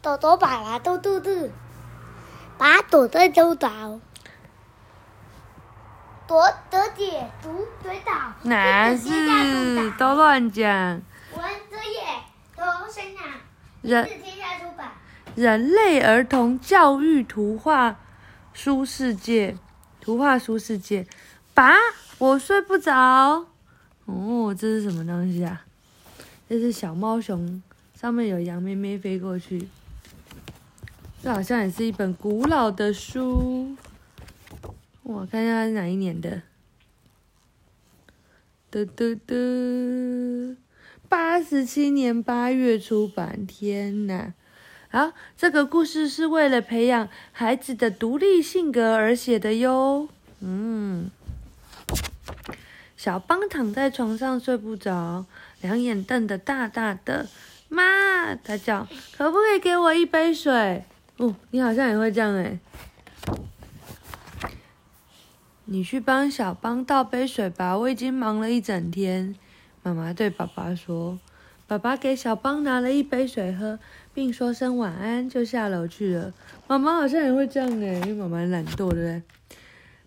朵朵爸爸嘟嘟嘟，把朵朵丢倒。朵朵姐读嘴倒，哪是都乱讲。文子也头生啊，人是天下出版。人类儿童教育图画书世界，图画书世界。爸，我睡不着。哦，这是什么东西啊？这是小猫熊，上面有羊咩咩飞过去。这好像也是一本古老的书。我看一下是哪一年的。嘟嘟嘟，八十七年八月出版。天呐！好，这个故事是为了培养孩子的独立性格而写的哟。嗯，小邦躺在床上睡不着，两眼瞪得大大的。妈，他叫，可不可以给我一杯水？哦，你好像也会这样哎。你去帮小邦倒杯水吧，我已经忙了一整天。妈妈对爸爸说。爸爸给小邦拿了一杯水喝，并说声晚安，就下楼去了。妈妈好像也会这样哎，因为妈妈懒惰，对不对？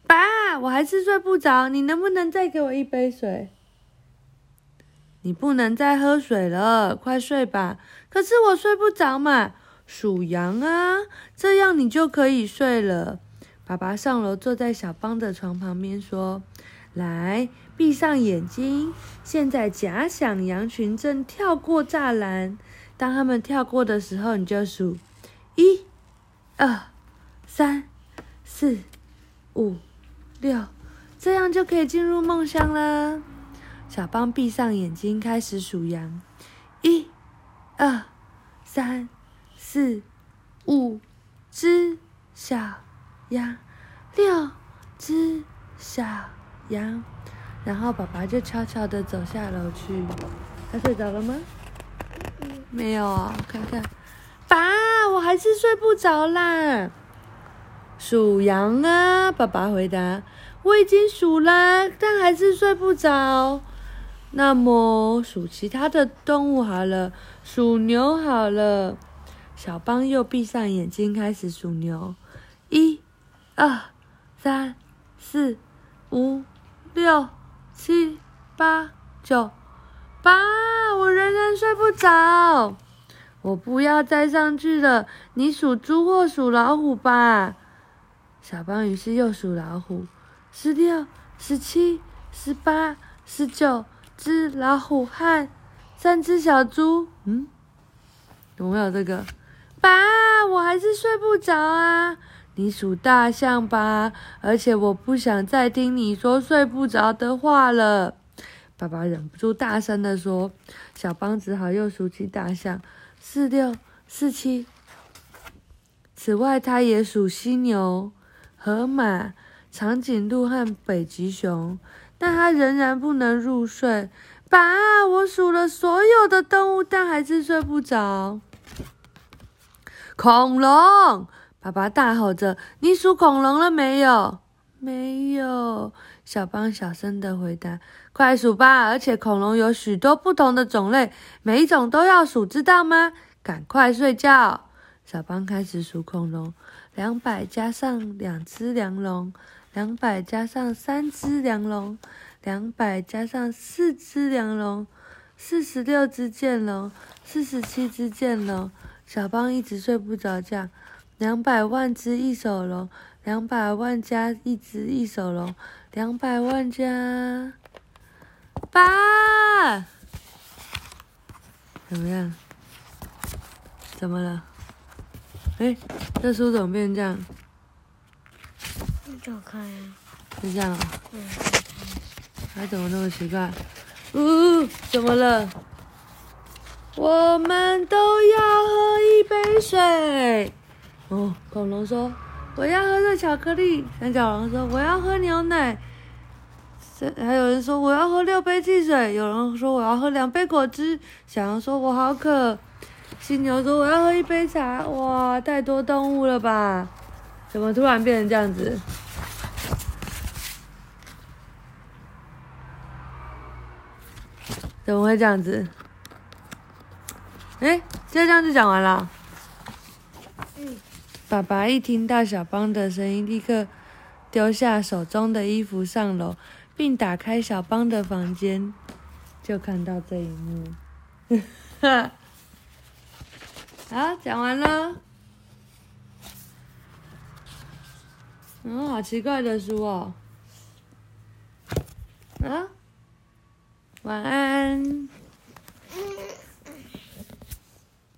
爸，我还是睡不着，你能不能再给我一杯水？你不能再喝水了，快睡吧。可是我睡不着嘛，数羊啊，这样你就可以睡了。爸爸上楼，坐在小邦的床旁边说：“来，闭上眼睛。现在假想羊群正跳过栅栏，当他们跳过的时候，你就数一、二、三、四、五、六，这样就可以进入梦乡了。”小邦闭上眼睛，开始数羊：一、二、三、四、五只小。羊，六只小羊，然后爸爸就悄悄的走下楼去。他睡着了吗？没有啊，看看，爸，我还是睡不着啦。数羊啊，爸爸回答。我已经数啦，但还是睡不着。那么数其他的动物好了，数牛好了。小邦又闭上眼睛，开始数牛，一。二、三、四、五、六、七、八、九，爸，我仍然睡不着。我不要再上去了，你数猪或数老虎吧。小邦于是又数老虎，十六、十七、十八、十九只老虎和三只小猪。嗯，有没有这个？爸，我还是睡不着啊。你数大象吧，而且我不想再听你说睡不着的话了。爸爸忍不住大声的说。小邦只好又数起大象，四六四七。此外，他也数犀牛、河马、长颈鹿和北极熊，但他仍然不能入睡。爸，我数了所有的动物，但还是睡不着。恐龙。爸爸大吼着：“你数恐龙了没有？”“没有。”小邦小声的回答。“快数吧！而且恐龙有许多不同的种类，每一种都要数，知道吗？”“赶快睡觉！”小邦开始数恐龙：两百加上两只梁龙，两百加上三只梁龙，两百加上四只梁龙，四十六只剑龙，四十七只剑龙。小邦一直睡不着觉。两百万只一手龙，两百万加一只一手龙，两百万加八，怎么样？怎么了？哎，这书怎么变成这样？走开啊！是这样啊？嗯，还怎么那么奇怪？呜，怎么了？我们都要喝水。哦，恐龙说：“我要喝热巧克力。”三角龙说：“我要喝牛奶。”还有人说：“我要喝六杯汽水。”有人说：“我要喝两杯果汁。”小羊说：“我好渴。”犀牛说：“我要喝一杯茶。”哇，太多动物了吧？怎么突然变成这样子？怎么会这样子？哎，就这样就讲完了。爸爸一听到小邦的声音，立刻丢下手中的衣服上楼，并打开小邦的房间，就看到这一幕。好，讲完了。嗯，好奇怪的书哦。啊，晚安。